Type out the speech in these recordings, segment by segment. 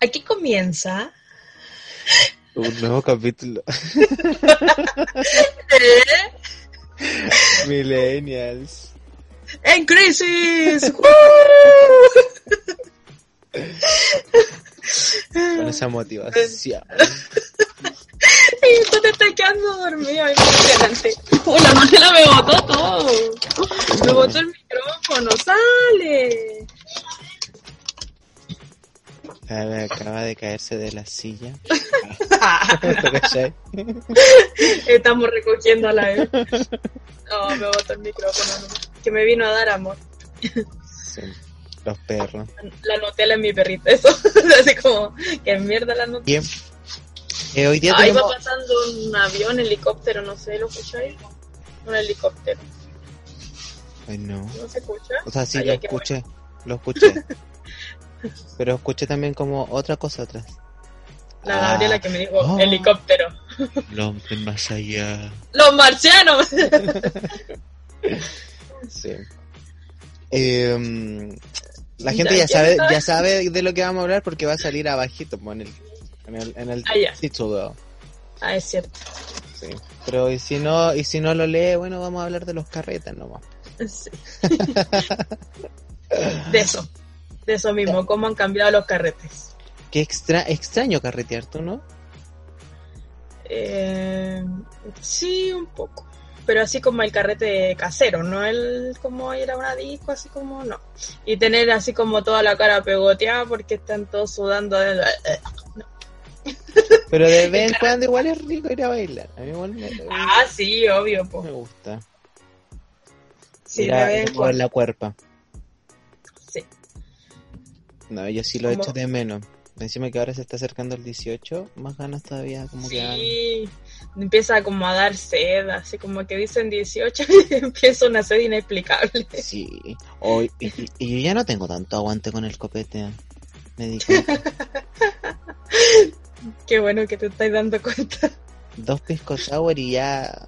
Aquí comienza. Un nuevo capítulo. Millennials. ¡En crisis! Con esa motivación. Y tú te estás quedando dormido. Es impresionante. ¡Oh, la madre me botó todo! Me botó el micrófono. ¡Sale! Acaba, de caerse de la silla. Estamos recogiendo a la vez. No, me botó el micrófono. no. Que me vino a dar amor. Sí, los perros. La Nutella es mi perrita. Eso. Así como, que mierda la Nutella. Bien. Eh, hoy día Ahí va pasando un avión, helicóptero, no sé, ¿lo escucháis? Un helicóptero. Ay, no. ¿No se escucha? O sea, sí, Ay, lo escuché. Lo escuché. Pero escuché también como otra cosa atrás. La Ah. Gabriela que me dijo Oh. helicóptero. El hombre más allá. ¡Los marcianos! Sí. Eh, la gente Ya, sabe, ya sabe de lo que vamos a hablar porque va a salir abajito en el, en el, en el Ah, título. ah, es cierto. Sí. Pero y si no, y si no lo lee, bueno, vamos a hablar de los carretes nomás. Sí. De eso. De eso mismo, cómo han cambiado los carretes. Qué extra, extraño carretear, ¿tú no? Eh, sí, un poco. Pero así como el carrete casero, no el como ir a una disco, así como no. Y tener así como toda la cara pegoteada porque están todos sudando. de- Pero de vez en cuando igual es rico ir a bailar. A mí igual me, Ah, sí, obvio, po. me gusta. Sí, ir de a, vez en mover cuando. la cuerpa. No, yo sí lo Como- echo de menos. Encima que ahora se está acercando el 18, más ganas todavía como que... Sí, empieza como a dar sed, así como que dicen 18 y empieza una sed inexplicable. Sí. Hoy, y, y- y yo ya no tengo tanto aguante con el copete. Me di cuenta. Qué bueno que te estás dando cuenta. Dos pisco sour y ya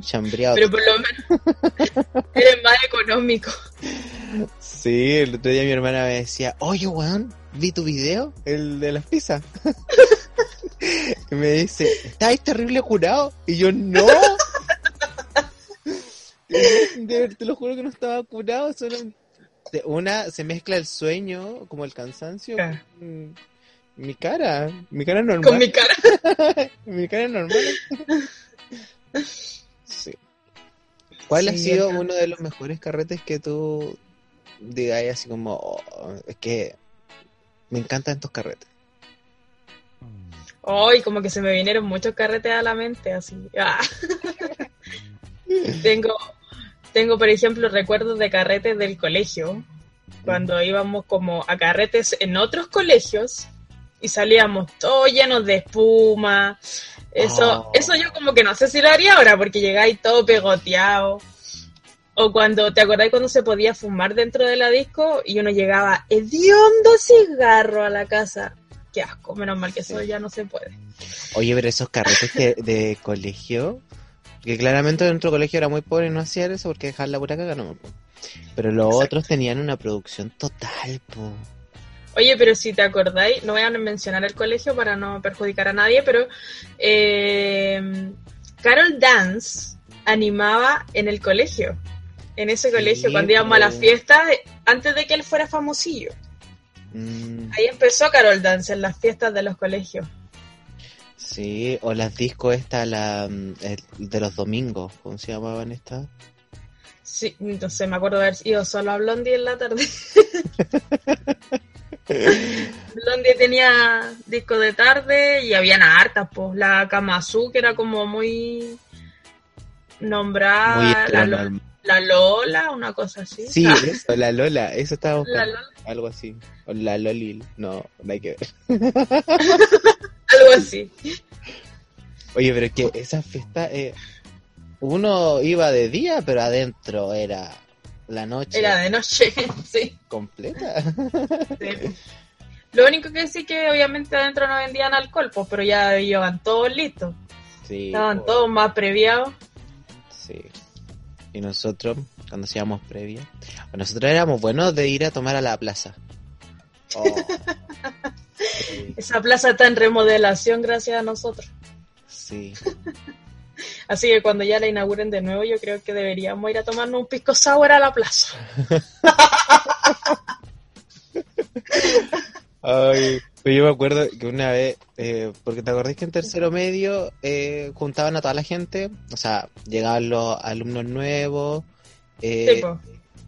chambreado. Pero por lo menos eres más económico. Sí, el otro día mi hermana me decía, oye, weón, vi tu video, el de las pizzas. y me dice, ¿estáis terrible curado? Y yo, no. De- te lo juro que no estaba curado, solo... de- Una, se mezcla el sueño, como el cansancio, Ah. con mi cara. Mi cara normal. Con mi cara. Mi cara normal. Sí. ¿Cuál ha sido uno de los mejores carretes que tú digas así como, "Oh, es que me encantan estos carretes? Hoy como que se me vinieron muchos carretes a la mente, así. Ah. tengo, tengo, por ejemplo, recuerdos de carretes del colegio, cuando íbamos como a carretes en otros colegios y salíamos todos llenos de espuma. Eso, Oh. eso yo como que no sé si lo haría ahora, porque llegáis todo pegoteado. O cuando, ¿te acordáis cuando se podía fumar dentro de la disco y uno llegaba hediondo cigarro a la casa? Qué asco, menos mal que eso Sí. ya no se puede. Oye, pero esos carretes que, de colegio, que claramente nuestro colegio era muy pobre y no hacía eso porque dejar la pura caga no. Pero los Exacto. otros tenían una producción total, po. Oye, pero si te acordáis, no voy a mencionar el colegio para no perjudicar a nadie, pero eh, Carol Dance animaba en el colegio. En ese Sí, colegio, cuando íbamos a las po. fiestas, antes de que él fuera famosillo. Mm, Ahí empezó Carol Dance en las fiestas de los colegios. sí, o las discos estas, la, mm, de los domingos, ¿cómo se llamaban estas? Sí, entonces me acuerdo de haber ido solo a Blondie en la tarde. Blondie tenía disco de tarde y habían hartas, pues. La Kamazu, que era como muy nombrada. Muy la. La Lola, una cosa así. Sí, Ah, eso, la Lola, eso estaba la buscando. Lola, Algo así. O la Lolil. No, no hay que ver. algo así. Oye, pero es que esa fiesta, eh, uno iba de día, pero adentro era la noche Era de noche, sí. completa. sí. Lo único que sí que obviamente adentro no vendían alcohol, pues, pero ya iban todos listos. Sí, Estaban todos más previados. sí. Y nosotros, cuando hacíamos previa, nosotros éramos buenos de ir a tomar a la plaza. Oh, Esa plaza está en remodelación gracias a nosotros. Sí. Así que cuando ya la inauguren de nuevo, yo creo que deberíamos ir a tomarnos un pisco sour a la plaza. Ay, pero yo me acuerdo que una vez, eh, porque te acordás que en tercero medio eh, juntaban a toda la gente, o sea, llegaban los alumnos nuevos, eh,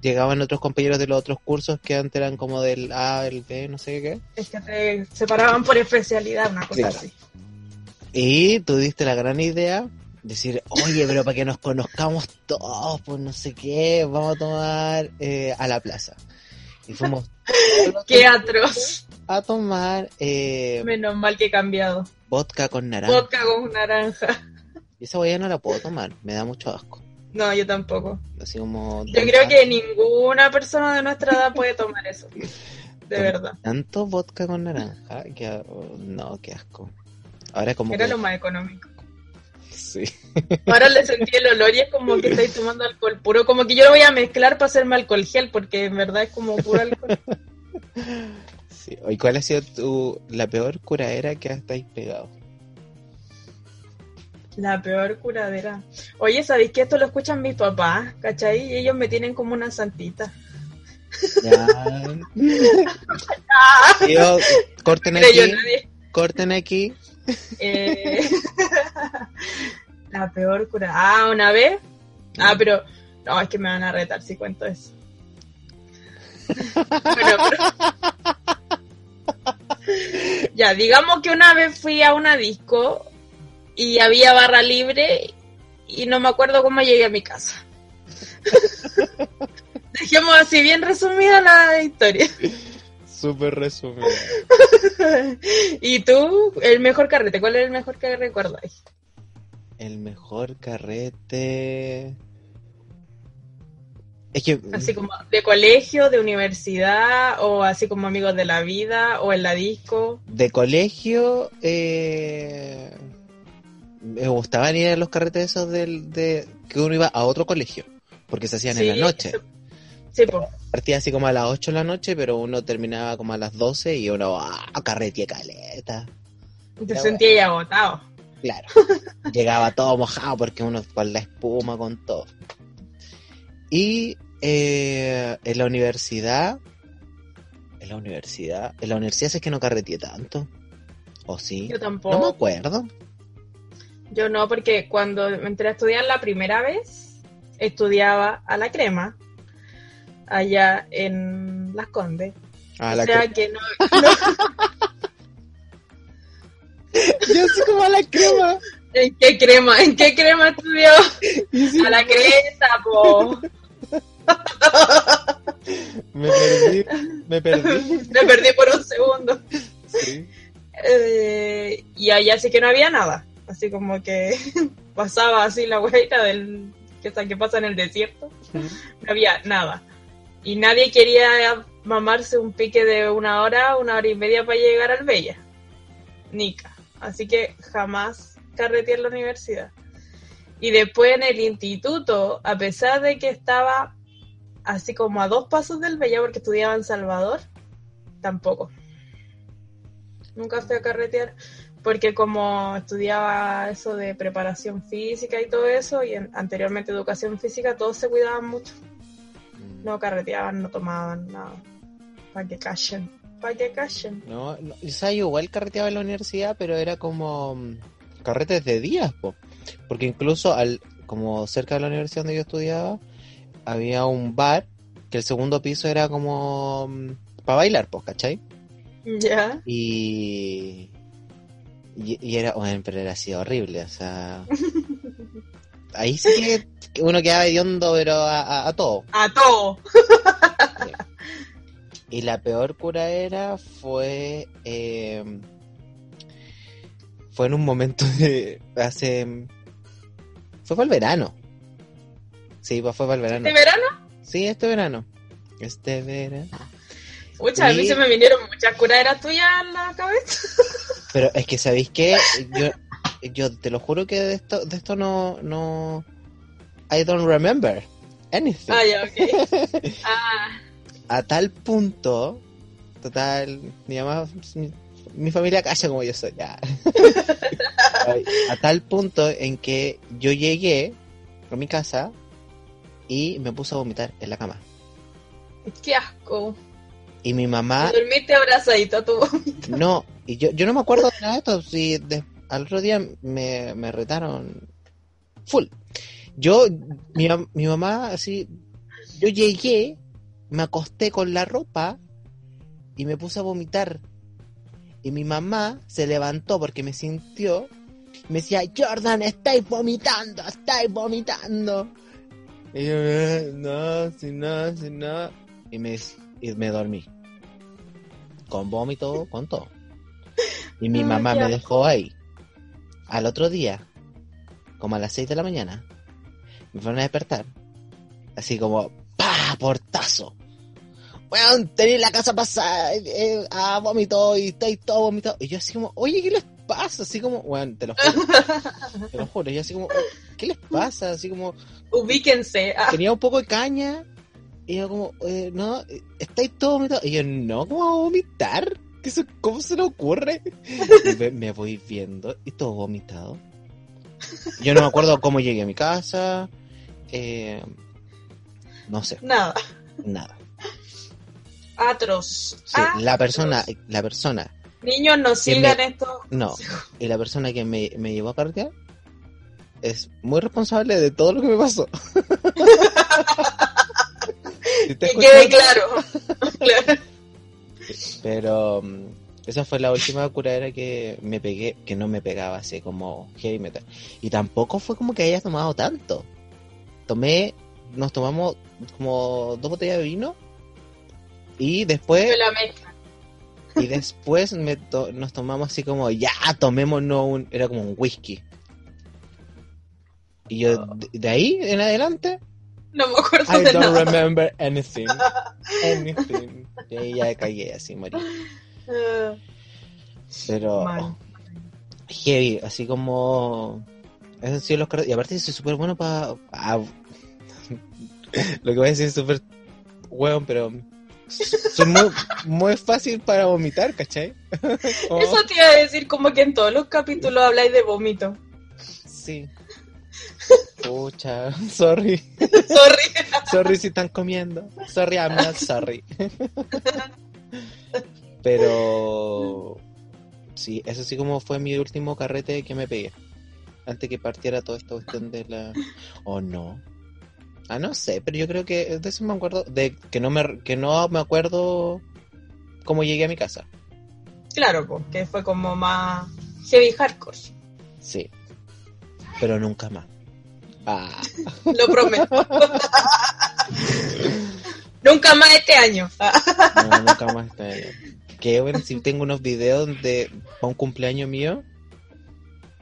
llegaban otros compañeros de los otros cursos que antes eran como del A, el B, no sé qué. es que te separaban por especialidad, una cosa Claro. así. Y tú diste la gran idea, decir, oye, pero para que nos conozcamos todos, pues no sé qué, vamos a tomar eh, a la plaza. Y fuimos Qué atroz. A tomar eh, Menos mal que he cambiado. vodka con naranja. Vodka con naranja. Y esa huella no la puedo tomar, me da mucho asco. No, yo tampoco. Así como... Yo creo que ninguna persona de nuestra edad puede tomar eso. De verdad. Tanto vodka con naranja, que no, qué asco. Ahora como Era que... lo más económico. Sí. Ahora le sentí el olor y es como que estáis tomando alcohol puro. Como que yo lo voy a mezclar para hacerme alcohol gel, porque en verdad es como puro alcohol. sí. ¿Y cuál ha sido tu, la peor curadera que estáis pegado? La peor curadera. Oye, ¿sabéis que esto lo escuchan mis papás? ¿Cachai? Y ellos me tienen como una santita. Ya. Tío, corten yo aquí, corten aquí. Eh, la peor cura. Ah, una vez. Ah, pero. No, es que me van a retar si cuento eso. Bueno, pero- Ya, digamos que una vez fui a una disco y había barra libre y no me acuerdo cómo llegué a mi casa. Dejemos así bien resumida la historia. Súper resumido. ¿Y tú? El mejor carrete, ¿cuál es el mejor que recuerdas? El mejor carrete. Es que. Así como de colegio, de universidad, o así como amigos de la vida, o en la disco. De colegio. Eh, me gustaban ir a los carretes esos del, de que uno iba a otro colegio. Porque se hacían en la noche. Sí, pues. Partía así como a las 8 de la noche, pero uno terminaba como a las 12 y uno, ¡ah! Carretía caleta. Te sentía ya agotado. Claro. Llegaba todo mojado porque uno con la espuma, con todo. Y eh, en la universidad, en la universidad, en la universidad es que no carreteé tanto. ¿O sí? Yo No me tampoco. acuerdo. Yo no, porque cuando me entré a estudiar la primera vez, estudiaba a la crema, allá en Las Condes. Ah, o la sea que no, Yo soy como a la crema. ¿En qué crema? ¿En qué crema estudió? A la cresta, po. Me perdí, me perdí. Me perdí por un segundo. Sí. Eh, y allá sí que no había nada. Así como que pasaba así la hueita del que, que pasa en el desierto. No había nada. Y nadie quería mamarse un pique de una hora, una hora y media para llegar al Bella. Nica. Así que jamás carreteé en la universidad. Y después en el instituto, a pesar de que estaba así como a dos pasos del Bella porque estudiaba en Salvador, tampoco. Nunca fui a carretear porque como estudiaba eso de preparación física y todo eso, y en- anteriormente educación física, todos se cuidaban mucho. No carreteaban, no tomaban nada. Para que callen. Para que callen. No, no, o sea, yo igual carreteaba en la universidad, pero era como mm, carretes de días, po. Porque incluso al, como cerca de la universidad donde yo estudiaba, había un bar que el segundo piso era como para bailar, pues, ¿cachai? Ya. Y, y, y era, bueno, pero era así horrible, o sea, ahí sí que- uno quedaba hediondo, pero a, a, a todo. A todo. Y la peor cura era fue. eh, fue en un momento de. Hace. Fue para el verano. Sí, fue para el verano. ¿De verano? Sí, este verano. Este verano. Pucha, a mí Sí. se me vinieron muchas curaderas tuyas en la cabeza. Pero es que, ¿sabéis qué? Yo, yo te lo juro que de esto, de esto no, no. I don't remember anything. Ah, ya, ok. Ah, a tal punto, total, mi mamá mi familia cacha como yo soy. ya. a tal punto en que yo llegué a mi casa y me puse a vomitar en la cama. Qué asco. Y mi mamá... Dormiste abrazadito a tu. No, y yo, yo no me acuerdo de nada de esto. Si de- al otro día me, me retaron full. Yo, mi, mi mamá, así, yo llegué, me acosté con la ropa y me puse a vomitar. Y mi mamá se levantó porque me sintió. y Me decía, Jordan, estáis vomitando, estáis vomitando. Y yo, "Eh, no, si no, si no. Y me, y me dormí. Con vómito, con todo. Y mi mamá me dejó ahí. Al otro día, como a las 6 de la mañana, me fueron a despertar. Así como, ¡pa! Portazo. Weón, tenéis la casa pasada, eh, ah, vómito y estáis todo vomitado. Y yo así como, oye, ¿qué les pasa? Así como, weón, te lo juro. te lo juro. Yo así como, ¿qué les pasa? Así como, Ubíquense. Ah, tenía un poco de caña. Y yo como, eh, no, eh, estáis todo vomitado. Y yo, no, ¿cómo vamos a vomitar? ¿Qué se- ¿Cómo se le ocurre? Y me, me voy viendo y todo vomitado. Yo no me acuerdo cómo llegué a mi casa. eh, no sé, nada. nada. Atroz. Sí, la persona, la persona, Niños, no sigan me- esto. no, y la persona que me, me llevó a carretear es muy responsable de todo lo que me pasó. Que quede claro. Claro. Pero mm, esa fue la última curadera que me pegué, que no me pegaba así como heavy metal. Y tampoco fue como que haya tomado tanto. Tomé, nos tomamos como dos botellas de vino y después la mezcla. y después me to- nos tomamos así como ya tomémonos un era como un whisky. Y yo de, de ahí en adelante No me acuerdo I de don't nada. remember anything. Anything. Y ahí ya caí así morí. Pero heavy, así como. Esos han sido los. Y aparte, soy súper bueno para. Lo que voy a decir es súper. Hueón, pero. Soy muy, muy fácil para vomitar, ¿cachai? Eso te iba a decir como que en todos los capítulos habláis de vómito. Sí. Pucha, sorry. Sorry. Sorry si están comiendo. Sorry, I'm not sorry. Pero. Sí, eso sí como fue mi último carrete que me pegué. Antes que partiera toda esta cuestión de la. O no. Ah, no sé, pero yo creo que de eso me acuerdo. De que no me, que no me acuerdo cómo llegué a mi casa. Claro, pues, que fue como más heavy hardcore. Sí. Pero nunca más. Ah. Lo prometo. Nunca más este año. No, nunca más este año. Que bueno, si tengo unos videos de un cumpleaños mío,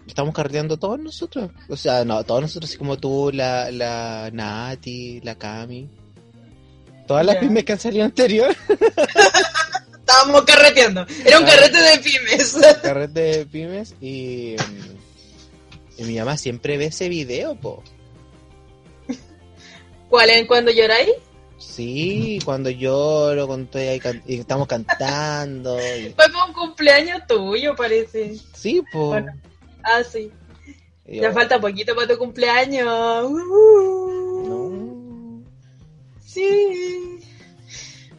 estamos carreteando todos nosotros. O sea, no, todos nosotros, así como tú, la, la Nati, la Cami. Todas las Ya. pymes que han salido anterior. Estábamos carreteando. Era un Ah. carrete de pymes. Carrete de pymes y, mm, y mi mamá siempre ve ese video, po. ¿Cuál es cuando lloráis? Sí, cuando lloro, cuando estoy ahí can- y estamos cantando. y- Fue un cumpleaños tuyo, parece. Sí, po. Bueno. Ah, sí. Y yo, Ya falta poquito para tu cumpleaños. Uh, No. Sí.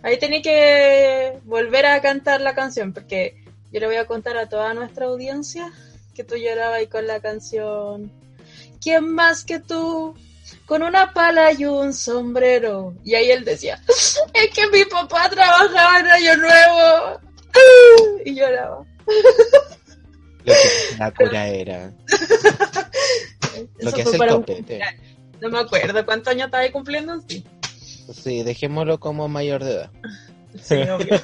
Ahí tenía que volver a cantar la canción, porque yo le voy a contar a toda nuestra audiencia que tú llorabas ahí con la canción. ¿Quién más que tú? Con una pala y un sombrero. Y ahí él decía, es que mi papá trabajaba en Año Nuevo. Y lloraba. Lo que la cura era. Lo que hace el copete. No me acuerdo cuántos años estaba cumpliendo. Sí, Sí, dejémoslo como mayor de edad. sí, obvio.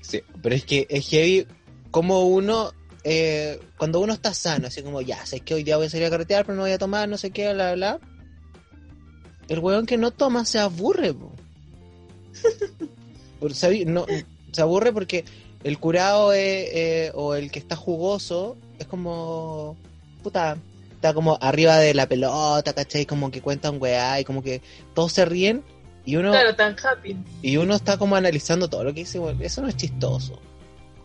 Sí, pero es que es heavy como uno, eh, cuando uno está sano, así como ya, sé que hoy día voy a salir a carretear, pero no voy a tomar, no sé qué, bla, bla. El weón que no toma se aburre, po. Por-. No, se aburre porque el curado es, eh, o el que está jugoso es como, puta, está como arriba de la pelota, ¿cachai? Como que cuentan weá y como que todos se ríen Y uno, Claro, tan happy. y uno está como analizando todo lo que dice, bueno, eso no es chistoso.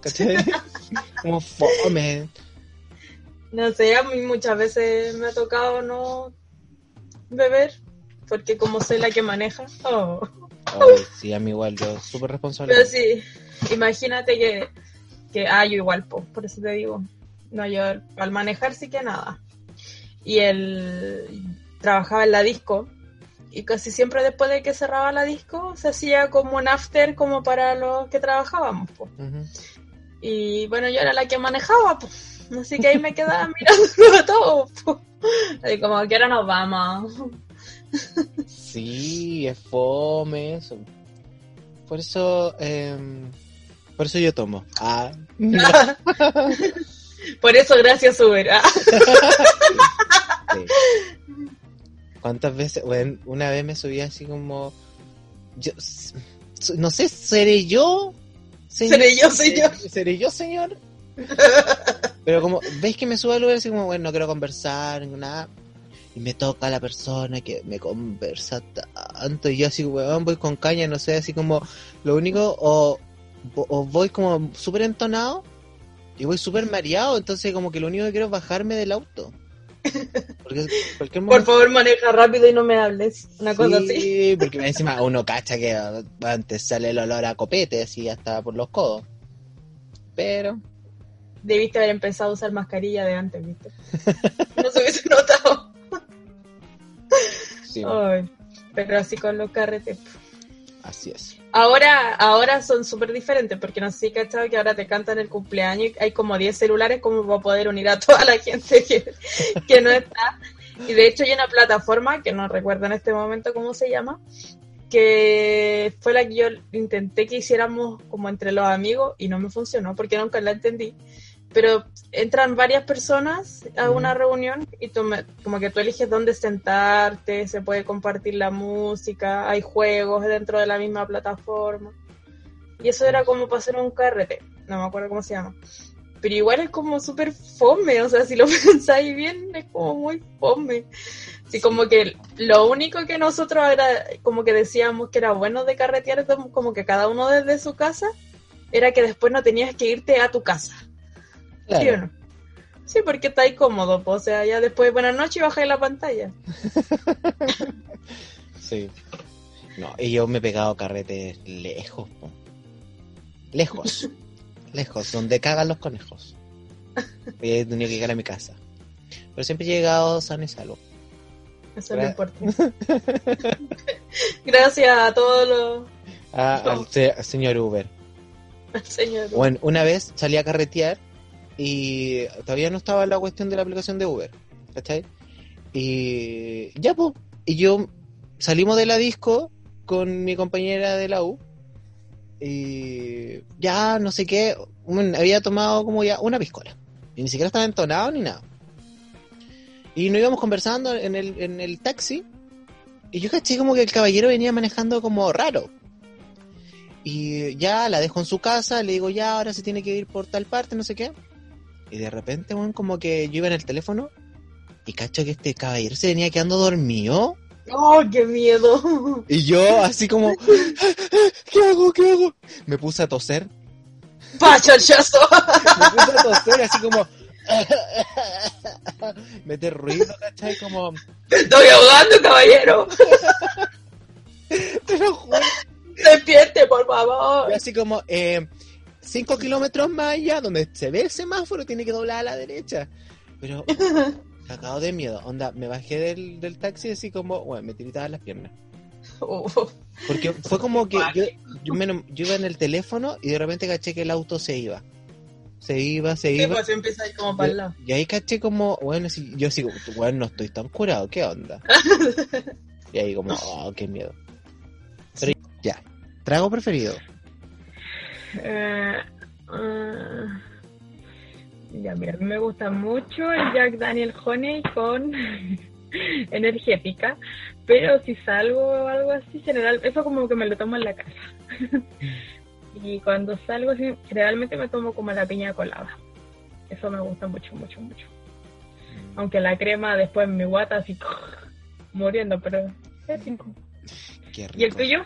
¿Cachai? como fome. No sé, a mí muchas veces me ha tocado no beber, porque como soy la que maneja. Oh. Ay, sí, a mí igual, yo súper responsable. Pero sí, imagínate que, que ah, yo igual, po, por eso te digo. No, yo al manejar sí que nada. Y él trabajaba en la disco y casi siempre después de que cerraba la disco se hacía como un after como para los que trabajábamos. po. Y bueno, yo era la que manejaba, po. así que ahí me quedaba mirando todo. po. Así como que ahora nos vamos. Sí, es fome eso. Por eso, em, por eso yo tomo. Ah, Por eso gracias Uber. Ah. sí. ¿Cuántas veces? Bueno, una vez me subí así como, yo, no sé, seré yo. Seré yo, señor. Seré yo, señor. Pero como, ¿veis que me subo al lugar así como, bueno, no quiero conversar, nada? Y me toca la persona que me conversa tanto. Y yo así, weón, voy con caña, no sé, así como, lo único, o, o voy como súper entonado y voy súper mareado. Entonces, como que lo único que quiero es bajarme del auto. Porque Por favor, maneja rápido y no me hables. Una cosa así. Sí, porque encima uno cacha que antes sale el olor a copete, así hasta por los codos. Pero, Debiste haber empezado a usar mascarilla de antes, ¿viste? No se hubiese notado. sí, Ay, pero así con los carretes. Ahora, ahora son súper diferentes, porque no sé si cachado que ahora te cantan el cumpleaños y hay como 10 celulares como para poder unir a toda la gente que no está. Y de hecho hay una plataforma, que no recuerdo en este momento cómo se llama, que fue la que yo intenté que hiciéramos como entre los amigos y no me funcionó porque nunca la entendí. Pero entran varias personas a una reunión y tú como que tú eliges dónde sentarte, se puede compartir la música, hay juegos dentro de la misma plataforma. Y eso era como para hacer un carrete, no me acuerdo cómo se llama. Pero igual es como súper fome, o sea, si lo pensáis bien, es como muy fome. Así como que lo único que nosotros era, como que decíamos que era bueno de carretear, como que cada uno desde su casa, era que después no tenías que irte a tu casa. ¿Sí o no? Sí, porque está ahí cómodo, po, o sea, ya después buenas noches y bajáis la pantalla. Sí. No, y yo me he pegado carretes lejos, po. Lejos. lejos, donde cagan los conejos. Y he tenido que llegar a mi casa. Pero siempre he llegado sano y salvo. Eso Gra- importante. Gracias a todos los Ah, al se- al señor Uber. Bueno, una vez salí a carretear y todavía no estaba la cuestión de la aplicación de Uber, ¿cachai? Y ya, pues, y yo salimos de la disco con mi compañera de la U y ya, no sé qué, había tomado como ya una piscola. Y ni siquiera estaba entonado ni nada. Y nos íbamos conversando en el, en el taxi y yo caché como que el caballero venía manejando como raro. Y ya la dejo en su casa, le digo ya, ahora se tiene que ir por tal parte, no sé qué. Y de repente, weón, como que yo iba en el teléfono y cacho que este caballero se venía quedando dormido. ¡Oh, qué miedo! Y yo así como, ¿qué hago? ¿Qué hago? Me puse a toser. ¡Pachachazo! Me puse a toser así como... Meter ruido, ¿cachai? Como... ¡Te estoy ahogando, caballero! Te lo juro. ¡Despierte, por favor! Y así como, eh, cinco kilómetros más allá, donde se ve el semáforo, tiene que doblar a la derecha. Pero, cagado de miedo. Onda, me bajé del, del taxi así como, bueno, me tiritaban las piernas. Uf. Porque fue como que yo, yo, me- yo iba en el teléfono y de repente caché que el auto se iba. Se iba, se iba. pues empieza ahí como para el lado. Y ahí caché como, bueno, si- yo sigo, bueno, no estoy tan curado, ¿qué onda? Y ahí como, oh, qué miedo. Pero ya, trago preferido. Ah, ya, mira, me gusta mucho el Jack Daniel Honey con energética, pero si salgo o algo así, general, eso como que me lo tomo en la casa. y cuando salgo, generalmente me tomo como la piña colada. Eso me gusta mucho, mucho, mucho. Aunque la crema después mi guata así muriendo, pero es rico. Qué rico. ¿Y el tuyo?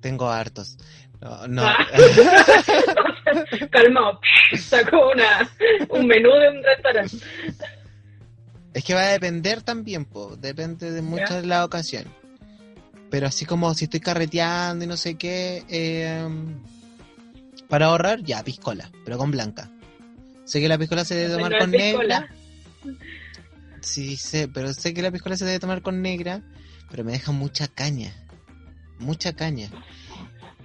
Tengo hartos. No, no. Ah. Calmado. Sacó una, un menú de un restaurante. Es que va a depender también, po. Depende de muchas Ya. de las ocasiones. Pero así como si estoy carreteando y no sé qué, eh, para ahorrar, ya, piscola, pero con blanca. Sé que la piscola se debe tomar No con piscola. negra. Sí, sé, pero sé que la piscola se debe tomar con negra, pero me deja mucha caña. Mucha caña.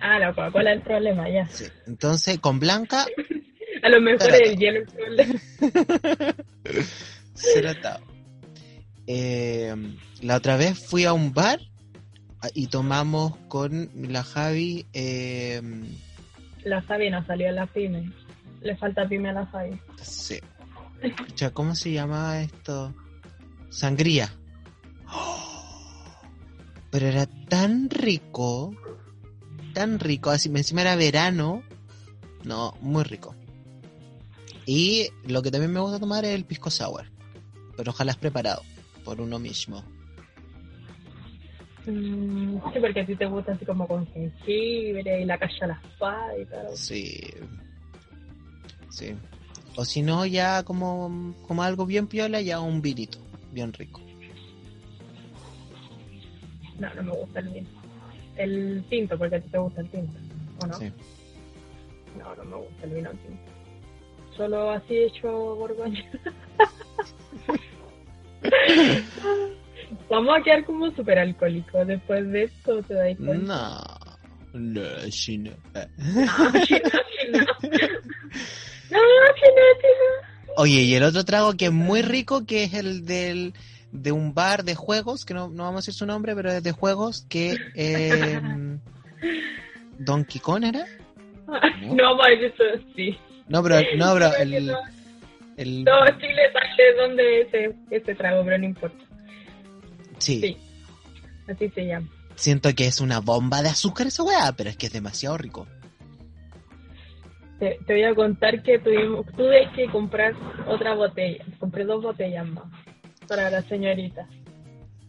Ah, la Coca-Cola es el problema, ya. Sí. Entonces, con blanca, A lo mejor es el hielo el problema. Ser atado. Eh, la otra vez fui a un bar ah, y tomamos con la Javi. eh, La Fabi no salió la pyme. Le falta pyme a la Fabi. sí. Pucha, ¿Cómo se llama esto? Sangría. ¡Oh! Pero era tan rico. Tan rico. Así, encima era verano. No, muy rico. Y lo que también me gusta tomar es el pisco sour. Pero ojalá es preparado por uno mismo. Mm, sí, porque a ti te gusta así como con jengibre y la cacha a la espada y todo. Sí. Sí. O si no, ya como, como algo bien piola, ya un vinito. Bien rico. No, no me gusta el vino. El tinto, porque a ti te gusta el tinto. ¿O no? Sí. No, no me gusta el vino tinto. Solo así hecho borgoña. Vamos a quedar como súper alcohólicos después de esto, ¿te das cuenta? No. No, sí, no. Eh. No, sí, no, sí, no. No, sí, no, sí, no. Oye, y el otro trago que es muy rico, que es el del de un bar de juegos, que no, no vamos a decir su nombre, pero es de juegos, que eh, Donkey Kong era. No, a decir eso, sí. No, pero, no, pero el, no. el No, Chile sale donde ese, ese trago, pero no importa. sí, Sí, así se llama. siento que es una bomba de azúcar esa weá, pero es que es demasiado rico. Te, te voy a contar que tuvimos, tuve que comprar otra botella. Compré dos botellas más para la señorita.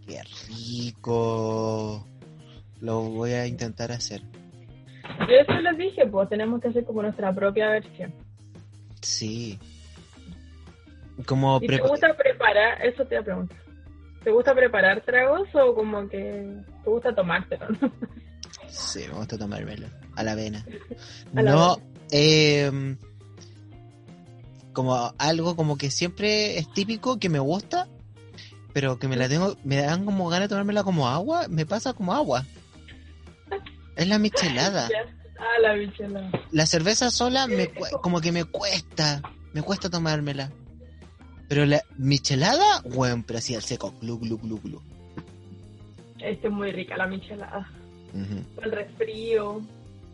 Qué rico. Lo voy a intentar hacer. Yo eso les dije, pues tenemos que hacer como nuestra propia versión. Sí. Como ¿Y te gusta preparar? Eso te preguntar. ¿Te gusta preparar tragos o como que te gusta tomártelo? Sí, me gusta tomármelo. A la avena. A la no, avena. eh, como algo como que siempre es típico que me gusta, pero que me la tengo, me dan como ganas de tomármela como agua, me pasa como agua. Es la michelada. Ah, la michelada. La cerveza sola me como que me cuesta, me cuesta tomármela. Pero la michelada, bueno, pero así al seco, glu glu glu glu. Este es muy rica la michelada. Ujú. Para el resfrío,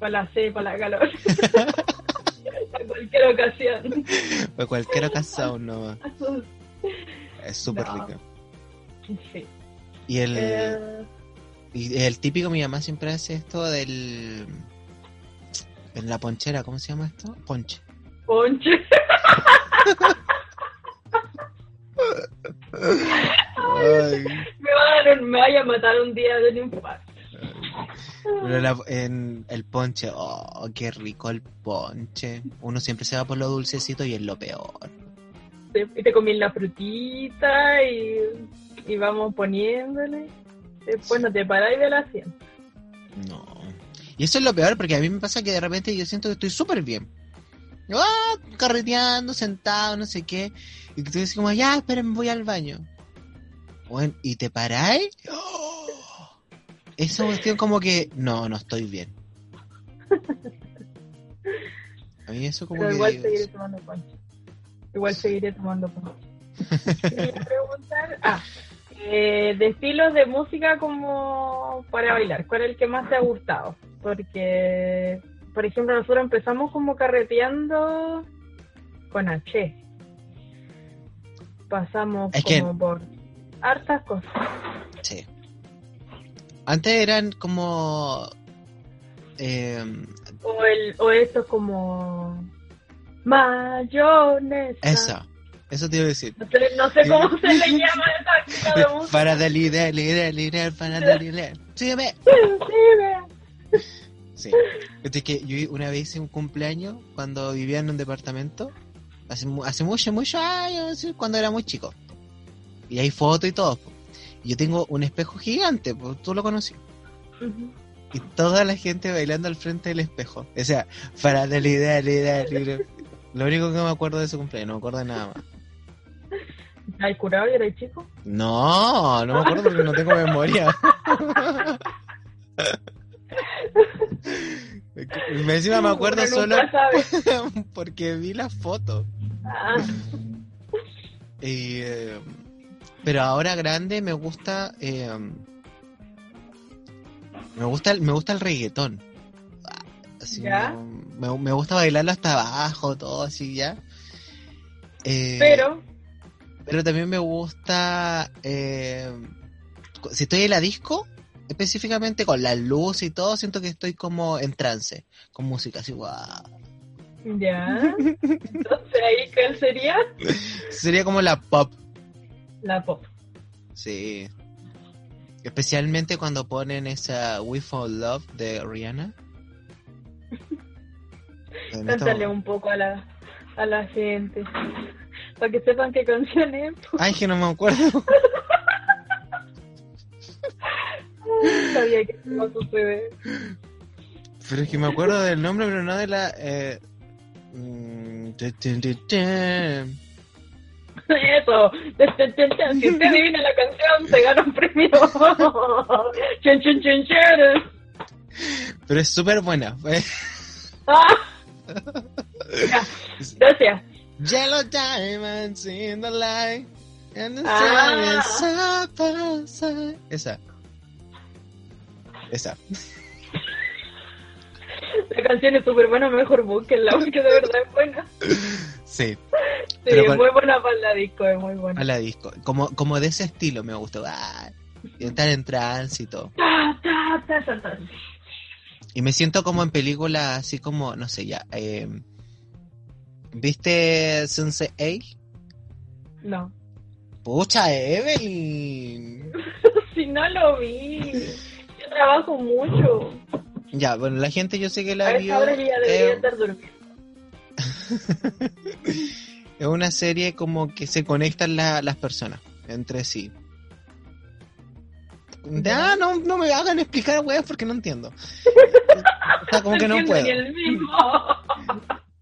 para la sed, para la calor. en cualquier ocasión. Para cualquier ocasión, no. Es súper No. rica. Sí. Y el, Eh, y el típico, mi mamá siempre hace esto del. En la ponchera, ¿cómo se llama esto? Ponche. ponche. Ay, Me, va a dar un- me vaya a matar un día de un infarto. pero la- en el ponche, oh, qué rico el ponche. Uno siempre se va por lo dulcecito y es lo peor. Te- Y te comí la frutita y, y vamos poniéndole. Después no te paráis del asiento. No. Y eso es lo peor porque a mí me pasa que de repente yo siento que estoy súper bien. Ah, carreteando, sentado, no sé qué. Y tú dices como, ya, esperen, voy al baño. Bueno, y te paráis. ¡Oh! Esa cuestión como que, no, no estoy bien. A mí eso como Pero que... igual digo, seguiré tomando ponche. Igual seguiré tomando ponche. Quería preguntar, ah, eh, de estilos de música como para bailar, ¿cuál es el que más te ha gustado? Porque, por ejemplo, nosotros empezamos como carreteando con H. Pasamos Es que- como por hartas cosas. Sí. Antes eran como... eh, O, el, o esto como mayonesa. esa. Eso te iba a decir. No sé, no sé cómo se le llama esa tipo de música. Para delirar, lirar, lirar, para delirar. Sígueme. Sí, vea. Sí. Es que yo una vez hice un cumpleaños cuando vivía en un departamento. Hace, hace mucho, muchos años, cuando era muy chico. Y hay fotos y todo. Y yo tengo un espejo gigante, tú lo conocí. Ujú. Y toda la gente bailando al frente del espejo. O sea, para delirar, lirar, lirar. Lo único que me acuerdo de ese cumpleaños, no me acuerdo de nada más. ¿Al curado y era chico? No, no me acuerdo porque no tengo memoria. Me encima me acuerdo solo porque vi las fotos. Ah, Y, eh, pero ahora grande me gusta eh, me gusta el, me gusta el reggaetón. Así ¿Ya? como- me, me gusta bailarlo hasta abajo, todo así ya. Eh, pero, pero también me gusta eh, si estoy en la disco específicamente con la luz y todo siento que estoy como en trance con música así guau. ya. Entonces ahí, ¿cuál sería? sería como la pop La pop. Sí. Especialmente cuando ponen esa We Fall Love de Rihanna. En esta- Cántale un poco a la, a la gente. Para que sepan qué canción es. Ay, que no me acuerdo. Sabía que a suceder. Pero es que me acuerdo del nombre, pero no de la. Eh... mm. Eso. Si usted adivina la canción, se gana un premio. Pero es súper buena. Ah. Ya, Gracias. Yellow diamonds in the light. And the Ah. sun is up outside. Esa. Esa. La canción es súper buena, mejor búsquenla, porque de verdad es buena. Sí. Sí, Pero es muy buena para la disco, es muy buena. A la disco. Como, como de ese estilo me gustó. Ah, estar en tránsito. Ta, ta, ta, ta, ta. Y me siento como en película, así como, no sé, ya. eh, ¿Viste Sunset 8? No. Pucha, Evelyn. Si no lo vi. Yo trabajo mucho. Ya, bueno, la gente yo sé que A la vio. ya debería eh, estar durmiendo. es una serie como que se conectan la- las personas entre sí. Ya, no, no me hagan explicar, weas, porque no entiendo. O sea, como que no puedo. ni el mismo.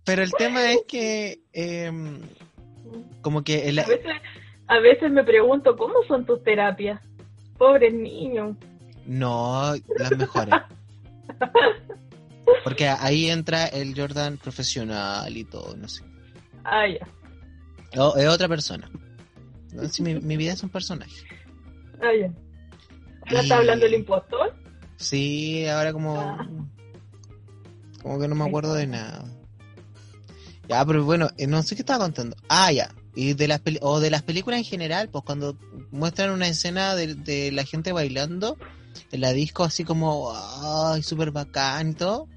Pero el tema es que, em, como que el, A veces, a veces me pregunto, ¿cómo son tus terapias? Pobres niños. No, las mejores. Porque ahí entra el Jordan profesional y todo, no sé. Ah, ya. Es otra persona. Mi vida es un personaje. Ah, ya. ¿Ahora está hablando el impostor? Sí, ahora como... Ah. Como que no me acuerdo de nada. Ya, pero bueno, eh, no sé qué estaba contando. Ah, ya. Y de las peli- o de las películas en general, pues cuando muestran una escena de, de la gente bailando en la disco así como, ay, súper bacán y todo.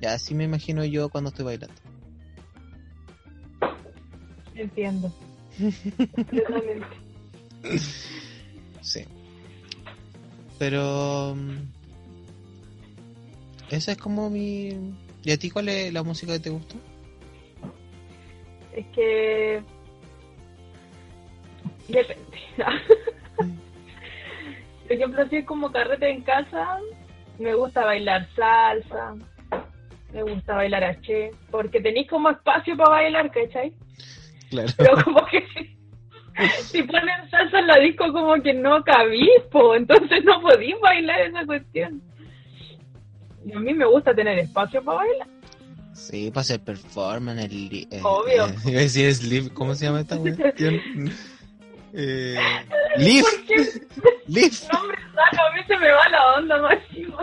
Ya, así me imagino yo cuando estoy bailando. Entiendo. Sí. Pero... mm, Esa es como mi... ¿Y a ti cuál es la música que te gusta? Es que. Depende. Por ejemplo, si es como carrete en casa, me gusta bailar salsa, me gusta bailar H, porque tenéis como espacio para bailar, ¿cachai? Claro. Pero como que si, si ponen salsa en la disco, como que no cabís, po, entonces no podís bailar esa cuestión. Y a mí me gusta tener espacio para bailar. Sí, para hacer performance. El, eh, Obvio. eh, iba a decir sleep. ¿Cómo se llama esta cuestión? eh, Leaf. Porque Leaf. nombre raro, a mí se me va la onda máximo.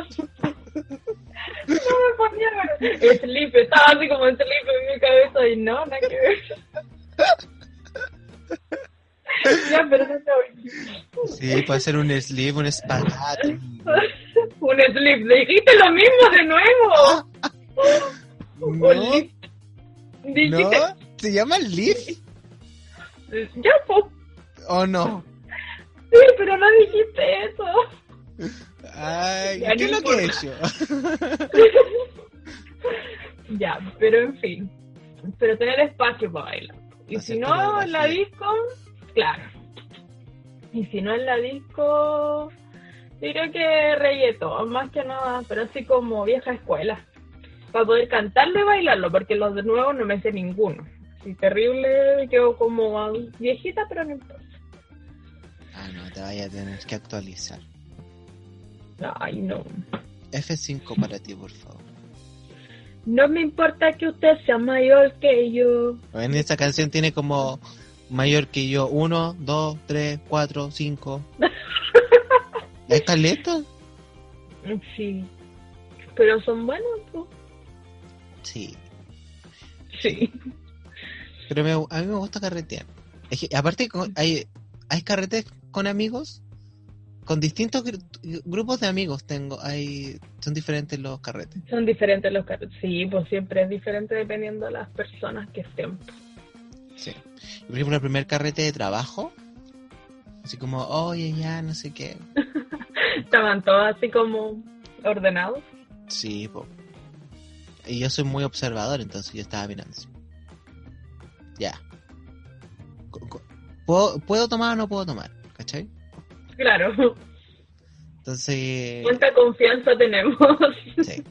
No me ponía pero sleep, estaba así como sleep en mi cabeza y no, nada que ver. Ya, pero no te oí. Sí, puede ser un sleep, un espagat. Un sleep, dijiste lo mismo de nuevo. Un No, lift. Dijiste, no, se llama Leaf. Ya, po. ¿O no? Sí, pero no dijiste eso. Ay, Ya, ¿qué es no lo que he hecho? Ya, pero en fin. Pero tener espacio para bailar. Y Hacer si no, la disco, claro. Y si no en la disco, diría que reggaetón, más que nada, pero así como vieja escuela. Para poder cantarlo y bailarlo, porque los de nuevo no me sé ninguno. Sí, terrible, quedo como viejita, pero no importa. Ah, no, te vaya a tener que actualizar. Ay, no. F5 para ti, por favor. No me importa que usted sea mayor que yo. En esta canción tiene como mayor que yo, 1, 2, 3, 4, 5. ¿Es caleta? Sí. Pero son buenos, pues. Sí. Sí. Pero me- a mí me gusta carretear. Es que, aparte, hay, hay carretes con amigos, con distintos gru- grupos de amigos tengo. Hay, son diferentes los carretes. Son diferentes los carros. Sí, pues siempre es diferente dependiendo de las personas que estén. Sí. Por ejemplo, el primer carrete de trabajo, así como, oye, ya, no sé qué. Estaban todos así como ordenados. Sí, po. Y yo soy muy observador, entonces yo estaba mirando así. Ya. ¿Puedo, ¿Puedo tomar o no puedo tomar? ¿Cachai? Claro. Entonces... ¿Cuánta confianza tenemos? Sí.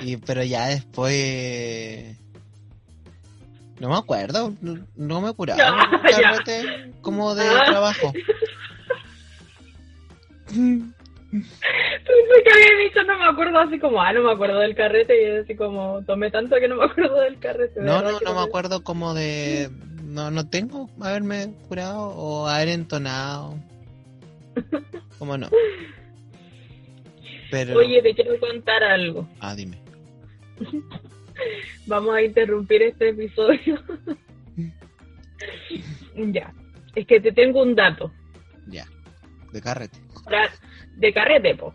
Y, pero ya después... No me acuerdo, no, no me ya. carrete como de Ah. trabajo. Pensé que había dicho, no me acuerdo, así como, ah, no me acuerdo del carrete. Y así como, tomé tanto que no me acuerdo del carrete. No, ¿verdad no, no me acuerdo como de... No, no tengo haberme curado o haber entonado. ¿Cómo no? Pero... Oye, te quiero contar algo. Ah, dime. Vamos a interrumpir este episodio. ya. Es que te tengo un dato. Ya. De carrete. De carrete, po.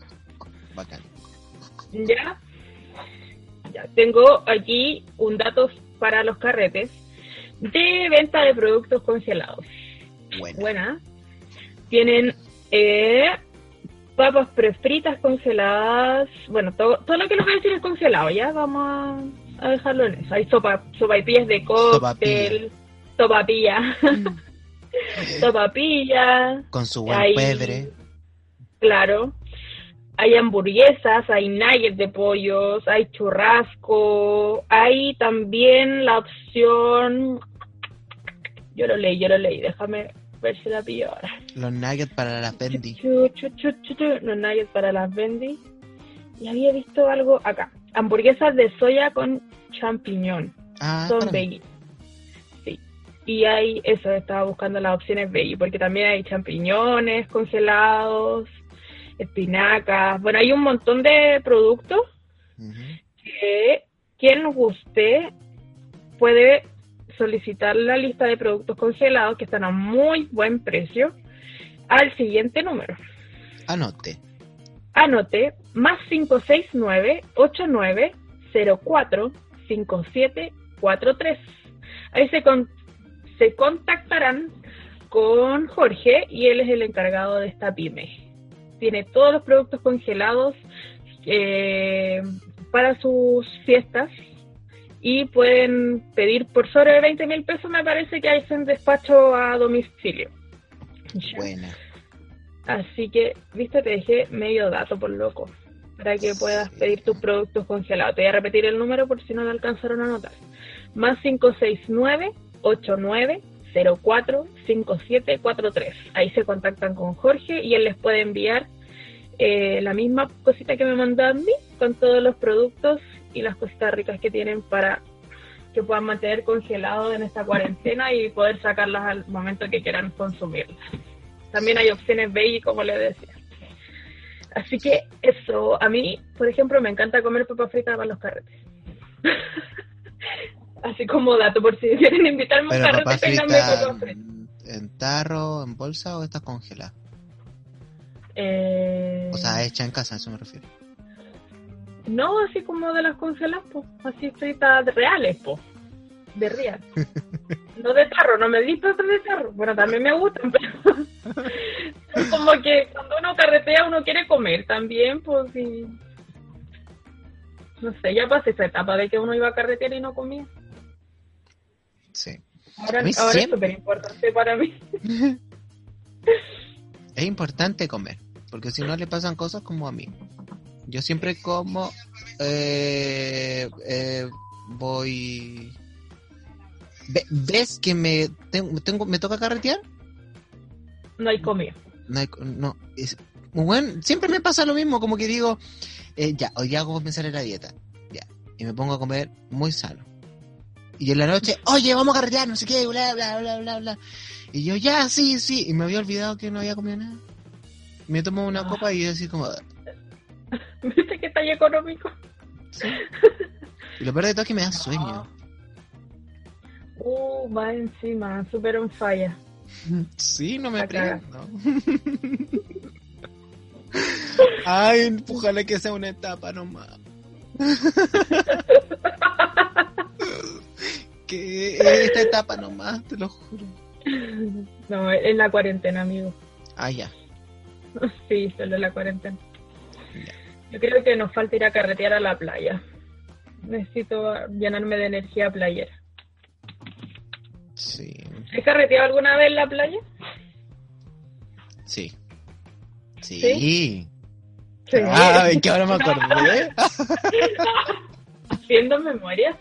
Bacán. ¿Ya? Ya, tengo aquí un dato para los carretes de venta de productos congelados. Buena. Tienen eh, papas prefritas congeladas. Bueno, todo, todo lo que les voy a decir es congelado, ¿ya? Vamos a, dejarlo en eso. Hay sopa, sopaipillas de cóctel, sopapilla, sopapilla, Con su buen Hay- pebre. Claro. Hay hamburguesas, hay nuggets de pollos, hay churrasco, hay también la opción... Yo lo leí, yo lo leí, déjame ver si la pillo ahora. Los nuggets para las bendy. Los nuggets para las bendy. Y había visto algo acá. Hamburguesas de soya con champiñón. Ah, Son veggie. Sí. Y hay, eso, estaba buscando las opciones veggie, porque también hay champiñones congelados, espinacas. Bueno, hay un montón de productos que quien guste puede solicitar la lista de productos congelados que están a muy buen precio al siguiente número. Anote. Anote más 569-8904-5743. Ahí se, con- se contactarán con Jorge y él es el encargado de esta pyme. Tiene todos los productos congelados eh, para sus fiestas y pueden pedir por sobre 20 mil pesos, me parece que hay un despacho a domicilio. Buena. Así que, viste, te dejé medio dato por loco, para que puedas pedir tus productos congelados. Te voy a repetir el número por si no lo alcanzaron a anotar. Más 569-8904-5743. Ahí se contactan con Jorge y él les puede enviar eh, la misma cosita que me mandó a mí, con todos los productos y las cositas ricas que tienen para que puedan mantener congelados en esta cuarentena y poder sacarlas al momento que quieran consumirlas. También hay opciones veggie, como les decía. Así que eso, a mí, por ejemplo, me encanta comer papas fritas para los carretes. Así como dato, por si quieren invitarme a un Pero carrete, papas ténganme papas en, tarro, en bolsa o estas congeladas. Eh, O sea, hecha en casa, a eso me refiero. No, así como de las congeladas, pues. Así fritas reales, pues. De real. No de tarro, no me di platos de tarro. Bueno, también me gustan, pero como que cuando uno carretea uno quiere comer también, pues sí. No sé, ya pasé esa etapa de que uno iba a carretear y no comía. Sí. Ahora, es súper importante para mí. Es importante comer, porque si no le pasan cosas como a mí. Yo siempre como, eh, eh, voy... Ve- ¿Ves que me tengo- me toca carretear? No hay comida. No, es, bueno, siempre me pasa lo mismo, como que digo, eh, ya, hoy hago comenzar la dieta, ya, y me pongo a comer muy sano. Y en la noche, oye, vamos a carretear, no sé qué, bla, bla, bla, bla, bla. Y yo, ya, sí, sí, y me había olvidado que no había comido nada. Me tomo una Ah. copa y yo así como, ¿Viste que está económico? sí. Y lo peor de todo es que me da sueño. Uh, va encima, súper on fire. Sí, no me prendo. Ay, ojalá que sea una etapa nomás. que esta etapa nomás, te lo juro. No, es la cuarentena, amigo. Ah, ya. Sí, solo la cuarentena. Yo creo que nos falta ir a carretear a la playa. Necesito llenarme de energía playera. Sí, ¿Has carreteado alguna vez en la playa? sí. Sí. Sí. Ah, es que ahora me acordé. Haciendo memoria.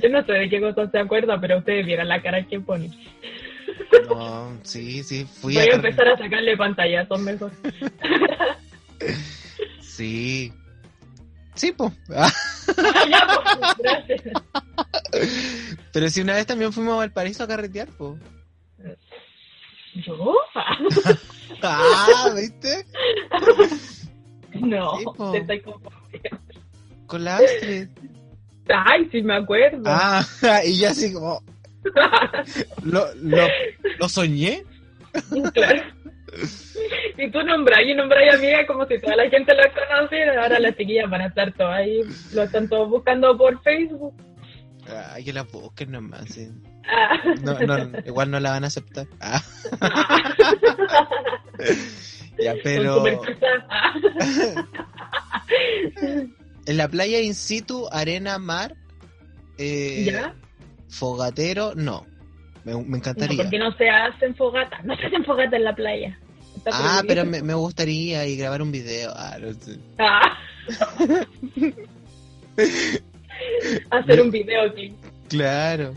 Yo no sé de qué cosas se acuerda, pero ustedes vieran la cara que pone. No, sí, sí, fui Voy a a empezar a sacarle pantallazos mejor. Sí. Sí, pues. ya, pues, gracias. Pero si una vez también fuimos a Valparaíso a carretear, pues. ¿Yo? Ah, ¿viste? No, Sí, po. te estoy confundiendo. Con la Astrid. Ay, sí me acuerdo. Ah, y yo así como, lo, lo, lo soñé. claro. Y tú nombras y nombras amiga como si toda la gente lo conociera. Ahora las chiquillas van a estar todas ahí, lo están todos buscando por Facebook. Ay, que la busquen nomás, sí. Ah. No, no, igual no la van a aceptar. Ah. ya, pero. Ah. en la playa in situ, arena, mar, eh, ¿Ya? fogatero, no. Me, me No, encantaría. porque no se hacen fogatas. No se hacen fogatas en la playa. Está ah, pero me, me gustaría y grabar un video. Ah, no sé. Ah. Hacer un video aquí. Claro.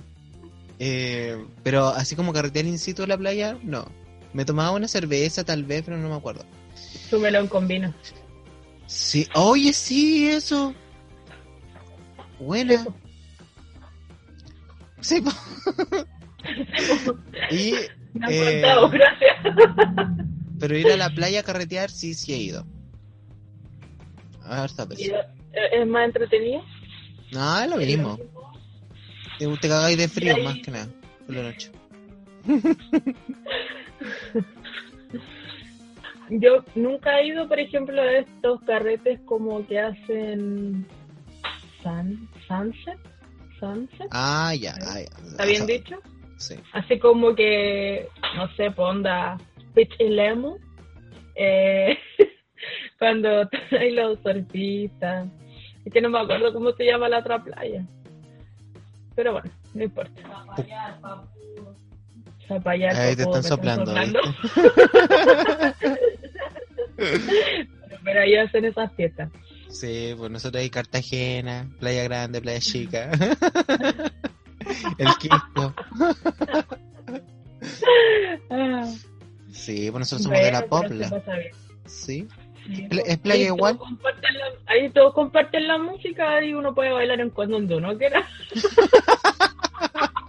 Eh, pero así como carretear in situ en la playa, no. Me tomaba una cerveza tal vez, pero no me acuerdo. Su melón con vino. Sí, oye, sí, eso. Buena. Sí, y, Me han Eh, contado, gracias. pero ir a la playa a carretear, sí, sí he ido. A ver, ¿Es más entretenido? No, es lo mismo. Te, te cagáis de frío más que nada, por la noche. Yo nunca he ido, por ejemplo, a estos carretes como que hacen sun, sunset, sunset, Ah, ya. ah, ya. ¿está bien dicho? Sí. Así como que, no sé, ponda Pitch y Lemon, eh, cuando hay los surfistas, es que no me acuerdo cómo se llama la otra playa, pero bueno, no importa. Zapallar, Ahí te están soplando, pero, pero ahí hacen esas fiestas. Sí, pues nosotros hay Cartagena, Playa Grande, Playa Chica. El Quisco. Ah, Sí, pues nosotros somos de la bien. Sí. ¿Es playa ahí todos igual? la- ahí todos comparten la música y uno puede bailar en cuando uno quiera.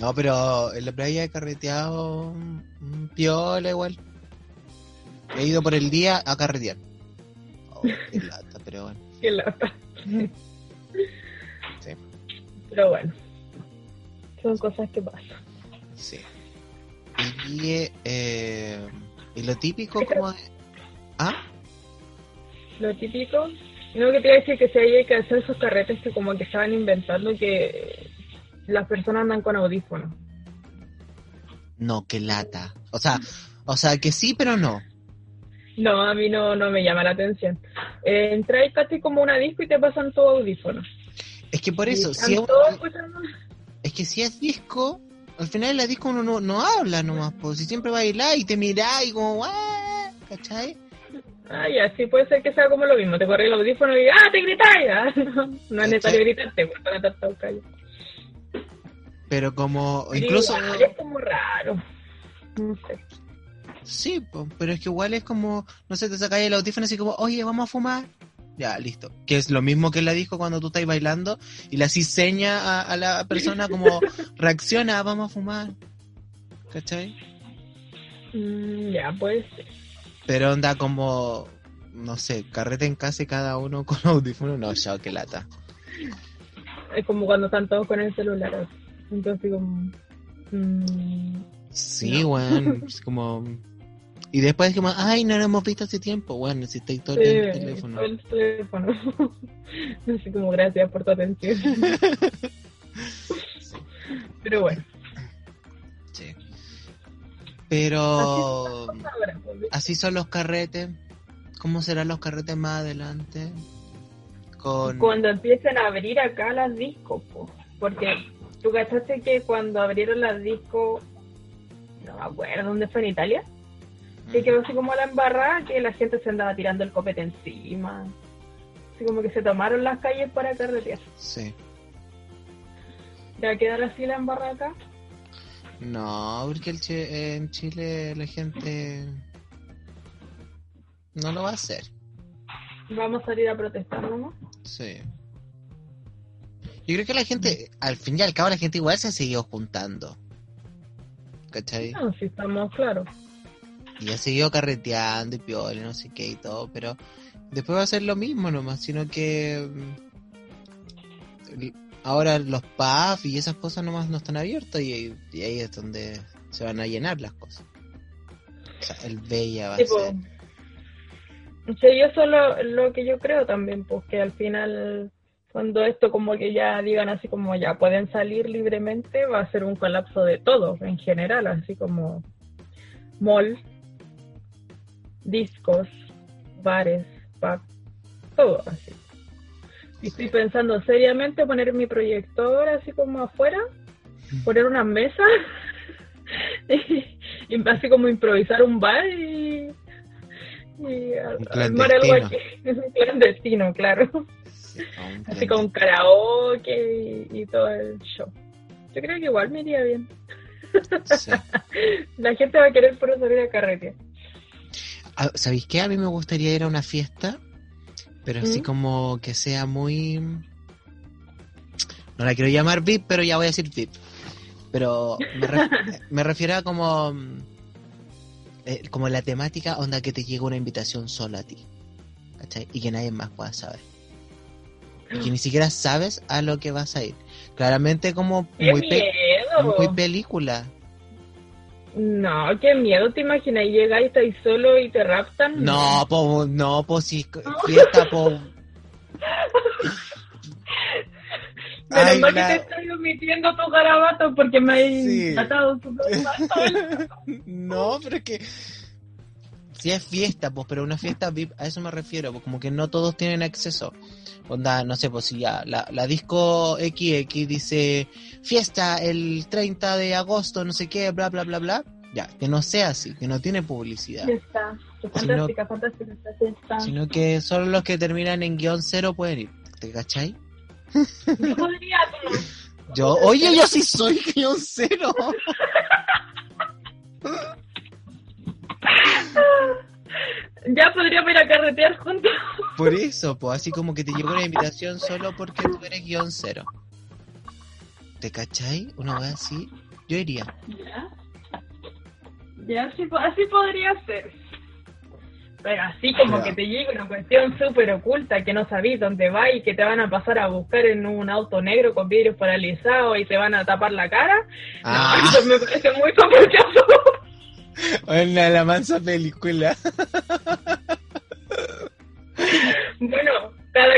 No, pero en la playa he carreteado mm, piola igual. He ido por el día a carretear. Oh, qué lata, pero bueno. Qué lata. Sí. Pero bueno, son cosas que pasan. Sí. Y, eh, y lo típico como de... ¿Ah? Lo típico, No, que te iba a decir que si hay que hacer esos carretes que como que estaban inventando que las personas andan con audífonos. No, que lata. O sea, o sea, que sí, pero no. No, a mí no, no me llama la atención. Eh, entras casi como una disco y te pasan todo audífonos. Es que por eso, Y si es que si es disco, al final de la disco uno no, no habla nomás, pues si siempre baila y te mirá y como, "Guau", ¿cachai? Ah, ya, sí puede ser que sea como lo mismo. Te corre el audífono y ¡ah, te gritáis! Ah, no, no es necesario gritarte, todos callados. Pero como, Pero incluso, igual es como raro. No sé. sí, pero es que igual es como, no sé, te sacáis el audífono así como, oye, vamos a fumar. Ya, listo. Que es lo mismo que la disco cuando tú estás bailando y le haces seña a, a la persona como, reacciona, vamos a fumar. ¿Cachai? Mm, ya, puede ser. Pero onda como, no sé, carrete en casa y cada uno con audífono, no, chao, qué lata. Es como cuando están todos con el celular. así. Entonces, como. mm, Sí, No. weón, es como... Y después es como, ay, no lo hemos visto hace tiempo. Bueno, necesitáis todo sí, el teléfono. todo el teléfono. Así como gracias por tu atención. Pero bueno, Sí. Pero ahora, pues, así son los carretes. ¿Cómo serán los carretes más adelante? Con... cuando empiecen a abrir acá las discos, po. porque tú cachaste que cuando abrieron las discos, no me acuerdo dónde fue en Italia, que quedó así como la embarrada, que la gente se andaba tirando el copete encima. Así como que se tomaron las calles para carretear. Sí. ¿Ya va a quedar así la embarrada acá? No, porque el Chi- en Chile la gente no lo va a hacer. Vamos a salir a protestar nomás. Sí. Yo creo que la gente, al fin y al cabo, la gente igual se ha seguido juntando. ¿Cachai? No, si estamos claros. Y ha seguido carreteando y piola no sé qué y todo, pero después va a ser lo mismo nomás, sino que mm, ahora los pubs y esas cosas nomás no están abiertos y, y ahí es donde se van a llenar las cosas. O sea, el Bella va Tipo, a ser... Sí, yo solo lo que yo creo también, pues que al final, cuando esto como que ya digan así como ya pueden salir libremente, va a ser un colapso de todo en general, así como mall, discos, bares, pub, todo así. Y estoy pensando seriamente poner mi proyector así como afuera, poner una mesa y, y así como improvisar un bar y, y armar algo aquí. Un clandestino, claro. Sí, un Así con karaoke y, y todo el show. Yo creo que igual me iría bien. Sí. La gente va a querer por salir a carrete. ¿Sabéis qué? A mí me gustaría ir a una fiesta, pero así ¿Mm? como que sea muy... No la quiero llamar VIP, pero ya voy a decir VIP. Pero me, ref- me refiero a como... mm, eh, como la temática onda que te llega una invitación solo a ti. ¿Cachai? Y que nadie más pueda saber. Y que ni siquiera sabes a lo que vas a ir. Claramente como ¡Qué muy, pe- miedo! muy película. No, qué miedo, ¿te imaginas? Y llegas y estás solo y te raptan. No, po, no, pues si fiesta, po. Menos Ay, mal la- que te estoy omitiendo tu garabato porque me has Sí. súper mal. No, pero que. Si es fiesta, pues, pero una fiesta VIP, a eso me refiero, pues como que no todos tienen acceso. Onda, no sé, pues si ya la, la disco XX dice fiesta el 30 de agosto, no sé qué, bla, bla, bla, bla. Ya, que no sea así, que no tiene publicidad. Si Fantástica, fantástica esta fiesta. Sino que solo los que terminan en guion cero pueden ir. ¿Te cachai? Yo podría. Yo, oye, yo sí soy guion cero. Ya podríamos ir a carretear juntos. Por eso, pues así como que te llegó una invitación solo porque tú eres guion cero. ¿Te cachai? Una vez así, yo iría. Ya. Ya, así, así podría ser. Pero así como Ya. que te llega una cuestión súper oculta que no sabís dónde va y que te van a pasar a buscar en un auto negro con vidrios paralizados y te van a tapar la cara. Ah, No, eso me parece muy sospechoso. Una la mansa película. Bueno, cada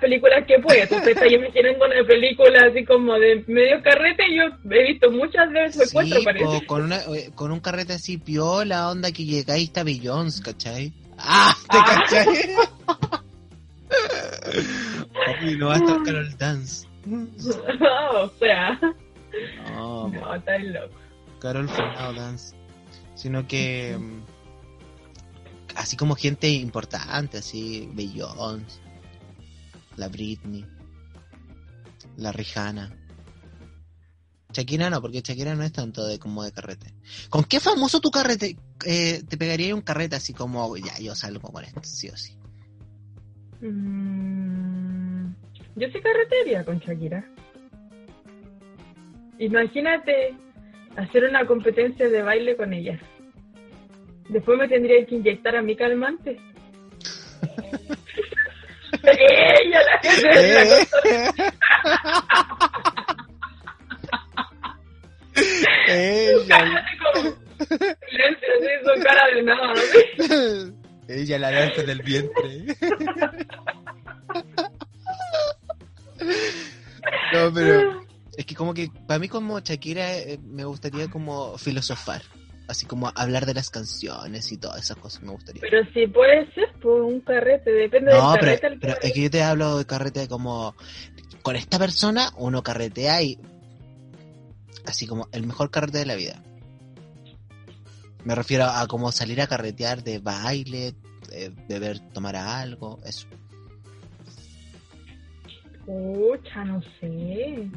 películas que puede. Entonces me tienen con las películas así como de medio carrete. Yo he visto muchas de secuestro, Sí, parece. po, con, una, eh, con un carrete así piola, onda que llegáis está Beyoncé, ¿cachai? ¡Ah! ¿Te Ah. cachai? Oye, no va a estar Carol Dance. o sea, No, no, está loco. Carol Fernando Dance. Sino que. mm, Así como gente importante, así. Beyoncé. La Britney. La Rihanna. Shakira no, porque Shakira no es tanto de como de carrete. ¿Con qué famoso tu carrete? eh, te pegaría un carrete así como, ya, yo salgo con esto, sí o sí. Mm, yo sí carretería con Shakira. Imagínate hacer una competencia de baile con ella. Después me tendría que inyectar a mi calmante. ella la silencio, cara de nada. ella la danza del vientre. No, pero es que como que para mí como Shakira eh, me gustaría como filosofar, así como hablar de las canciones y todas esas cosas me gustaría. Pero si puede ser, pues un carrete, depende No, del pero, carrete. al pero que es que yo te hablo de carrete como con esta persona uno carretea y así como el mejor carrete de la vida. Me refiero a como salir a carretear de baile, eh, beber, tomar algo, eso. Pucha, no sé.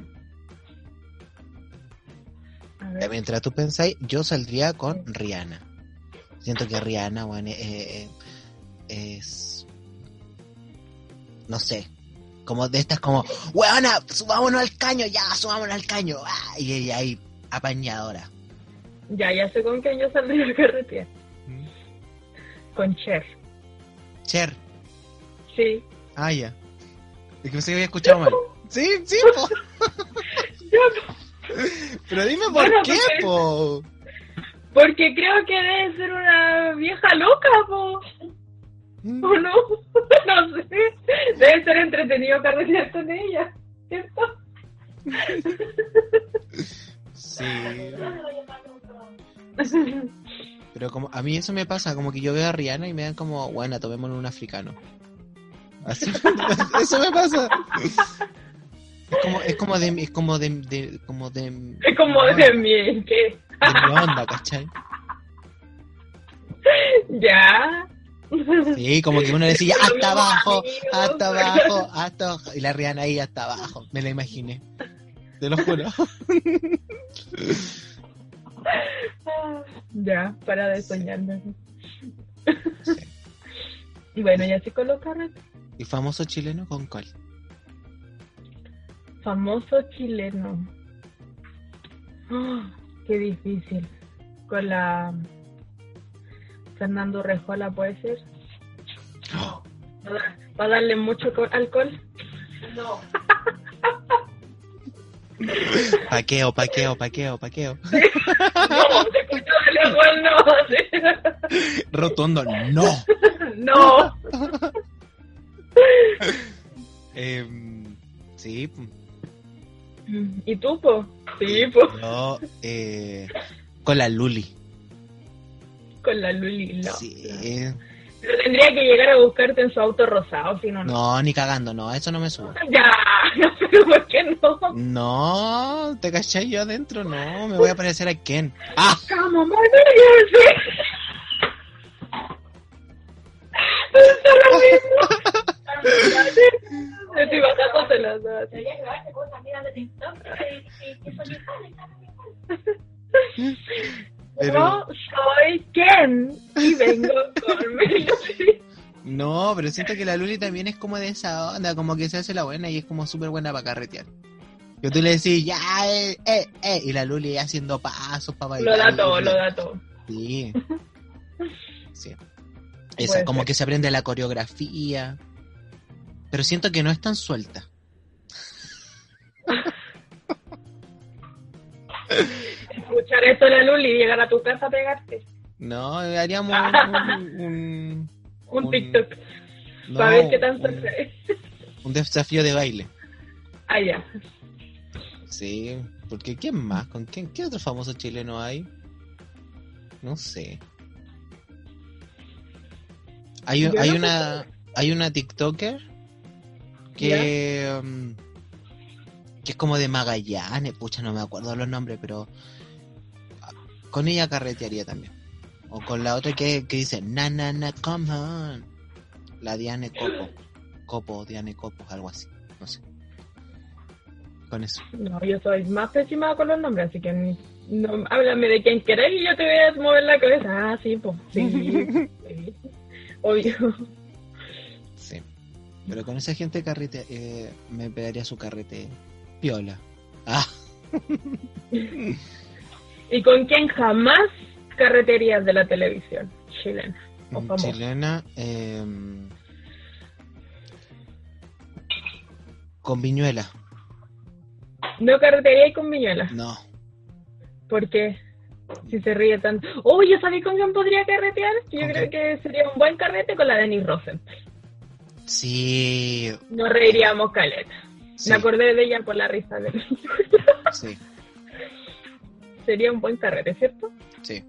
Mientras tú pensáis, yo saldría con Rihanna. Siento que Rihanna, bueno, eh, eh, es... No sé. Como de estas como, weona, subámonos al caño, ya, subámonos al caño. ah, y ella ahí, apañadora. Ya, ya sé con quién yo saldría a carretear. Con Cher. Cher. Sí. Ah, ya. Es que pensé que había escuchado mal. Sí, sí, po. Yo, Pero dime por Bueno, qué, porque- po. porque creo que debe ser una vieja loca, po. Mm. ¿O no? No sé. Debe ser entretenido carretear con ella. ¿Cierto? Sí. Pero como a mí eso me pasa, como que yo veo a Rihanna y me dan como, bueno, tomémosle un africano. Así, eso me pasa. Es como, es como de, es como de, de- como de, Es como de mi... ¿qué? de mi onda, ¿cachai? Ya. Sí, como que uno decía, hasta abajo, hasta abajo, hasta abajo. Y la Rihanna ahí hasta abajo, me la imaginé. Te lo juro. Ya, para de soñarme. Bueno, ya se coloca. ¿Y famoso chileno con cuál? Famoso chileno. Ah, qué difícil. Con la Fernando Rejola puede ser. ¿Va a darle mucho co- alcohol? No. Paqueo, paqueo, paqueo, paqueo. No, se escuchó de lejos, no. Rotundo, no. No. Em, sí, ¿Y tú, po? Sí, po. yo eh, con la Luli. Con la Luli, no. Sí. Pero tendría que llegar a buscarte en su auto rosado, si no, no. No, ni cagando, no, eso no me sube. Ya, no sé por qué no. No, te cachai yo adentro, no, me voy a parecer a Ken. Ah, Lo. Pero- Yo soy Ken y vengo con no, pero siento que la Luli también es como de esa onda, como que se hace la buena y es como súper buena para carretear. Yo tú le decís, ya, eh, eh, eh, y la Luli haciendo pasos para Lo bailar. da todo, lo da todo. Sí. Sí. Esa, como ser. que se aprende la coreografía. Pero siento que no es tan suelta. Escuchar esto de la Luli y llegar a tu casa a pegarte. No, haríamos un. un- Un Un- TikTok. no, para ver qué tan suelta es. Un desafío de baile. Ah, ya. Sí, porque ¿quién más? ¿Con quién? ¿Qué otro famoso chileno hay? No sé. Hay, hay no una hay una TikToker que um, que es como de Magallanes, pucha, no me acuerdo los nombres, pero ah, con ella carretearía también. O con la otra que, que dice na na na come on. La Diane Copo. Copo, Diane Copo, algo así. No sé. Con eso. No, yo soy más pésima con los nombres, así que no, háblame de quien queráis y yo te voy a mover la cabeza. Ah, sí, pues, sí, sí. Obvio. Pero con esa gente carrete eh, me pegaría su carrete piola. Ah, ¿Y con quién jamás carreterías de la televisión chilena? O famosa. chilena. eh, con Viñuela. No carretería con Viñuela. No. Porque si se ríe tanto. Oh, ¿ya sabí con quién podría carretear? Yo ¿Con creo que sería un buen carrete con la Denis Rosenthal. Sí. Nos reiríamos caleta. sí, Me acordé de ella por la risa de sí, Sería un buen carrete, ¿cierto? sí.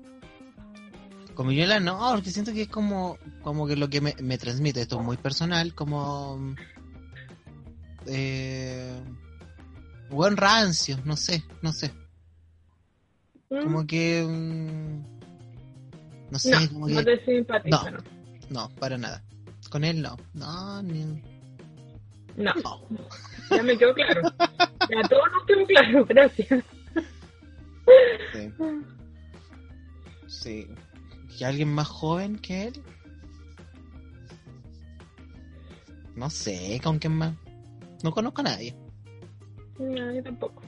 Con Viñuela no, porque siento que es como, como que lo que me, me transmite, esto es muy personal, como... Eh, buen rancio, no sé, no sé. Mm. Como que... mm, no sé, no, como no que... te simpatiza, No. no. No, para nada. Con él no. No, ni... No, no. ya me quedó claro. Ya todo nos quedó claro, gracias. Sí. Sí. ¿Y alguien más joven que él? No sé, ¿con quién más? No conozco a nadie. No, yo tampoco.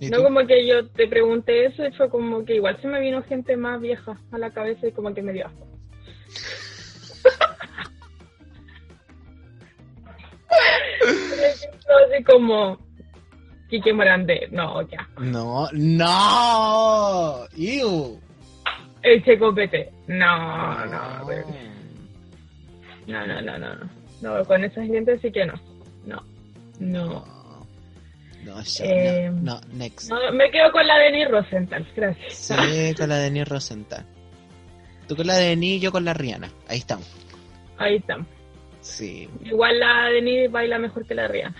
¿Y No tú? como que yo te pregunté eso y fue como que igual se me vino gente más vieja a la cabeza y como que me dio asco. Así como Kike Morandé, no, ya. No, no. Ew. El Checo Pete, no, no, no, no, no, no, no. Con esa gente sí que no. No, no. No. No, Eh, no, no, next. No, me quedo con la de Denis Rosenthal, gracias. Sí, con la de Denis Rosenthal. Tú con la de yo con la Rihanna. Ahí estamos. Ahí estamos. Sí. Igual la Denis baila mejor que la Rihanna.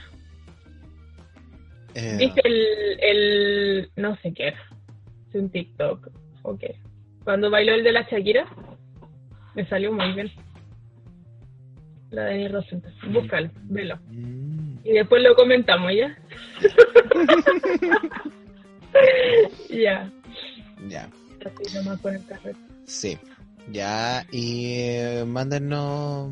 Eh, ¿Viste el, el, no sé qué? Es un TikTok. ¿O qué? Cuando bailó el de la Shakira, me salió muy bien. La de Denis Rosenthal. Búscalo, velo. mm, Y después lo comentamos, ¿ya? ya. ya. Así nomás con el carrete. Sí. Ya. Y eh, mándenos.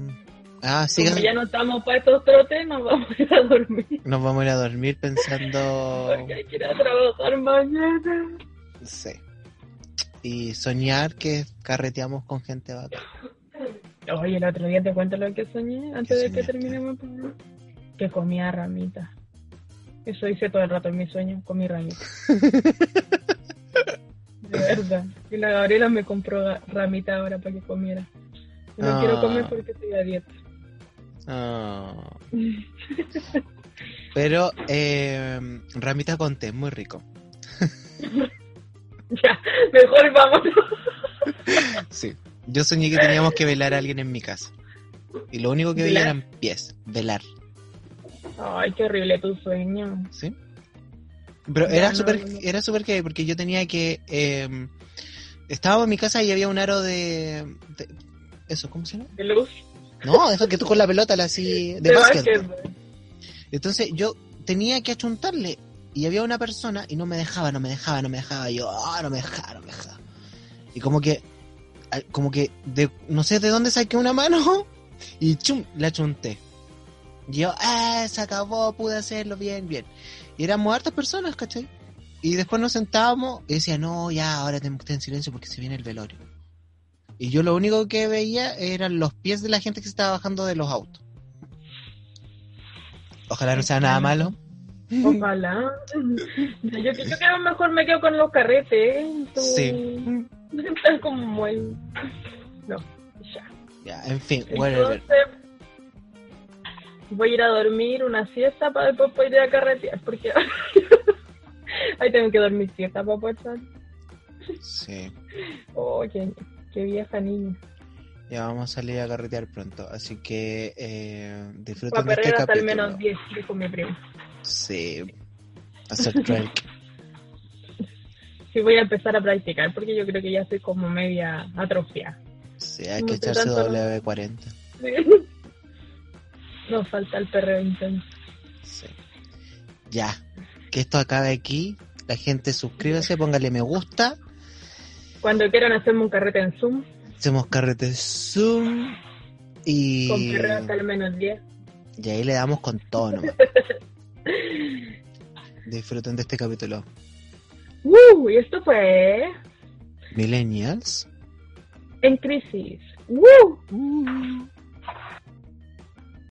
Ah, Como ya no estamos para estos trotes, nos vamos a ir a dormir. Nos vamos a ir a dormir pensando. Porque hay que ir a trabajar mañana. Sí. Y soñar que carreteamos con gente bacana. Oye, el otro día te cuento lo que soñé antes de que soñaste? terminemos el programa. Que comía ramita. Eso hice todo el rato en mi sueño, comí ramita. De verdad. Y la Gabriela me compró ramita ahora para que comiera. No Ah. quiero comer porque estoy a dieta. Ah. Pero, eh, ramita con té, muy rico. ya, mejor vamos. Sí. Yo soñé que teníamos que velar a alguien en mi casa. Y lo único que veía eran pies. Velar. Ay, qué horrible tu sueño. ¿Sí? Pero Ya, era no, súper no. era súper que porque yo tenía que eh, estaba en mi casa y había un aro de, de- eso, ¿cómo se llama? De luz. No, eso que tú con la pelota la así de, básquet. Entonces yo tenía que achuntarle y había una persona y no me dejaba, no me dejaba, no me dejaba. Y yo, ah, no me dejaba, no me dejaba. Y como que, ah, como que, de, no sé de dónde saqué una mano y chum, la achunté. Y yo, ah, se acabó, pude hacerlo bien, bien. Y éramos hartas personas, ¿cachai? Y después nos sentábamos y decía, no, ya, ahora tenemos que estar en silencio porque se viene el velorio. Y yo lo único que veía eran los pies de la gente que se estaba bajando de los autos. Ojalá no sea nada malo. Ojalá. Yo, yo creo que a lo mejor me quedo con los carretes. ¿eh? Sí. Como muy... No, ya. Ya, en fin. Entonces, voy a ir a dormir una siesta para después poder ir a carretear, porque ahí tengo que dormir siesta para poder salir. Sí. Oh, qué, qué vieja niña. Ya vamos a salir a carretear pronto, así que eh, disfruten de este capítulo. menos 10, dijo mi primo. Sí. Hacer track. Sí, voy a empezar a practicar porque yo creo que ya estoy como media atrofiada. Sí, hay que echarse tanto, W40. Nos falta el perreo intenso. Sí. Ya. Que esto acabe aquí. La gente suscríbase, póngale me gusta. Cuando quieran hacerme un carrete en Zoom, Hacemos carrete Zoom. Y, con perreo hasta el menos 10. y ahí le damos con todo nomás. Disfruten de este capítulo. ¡Uh! Y esto fue Millennials. En Crisis. ¡Uh! Uh.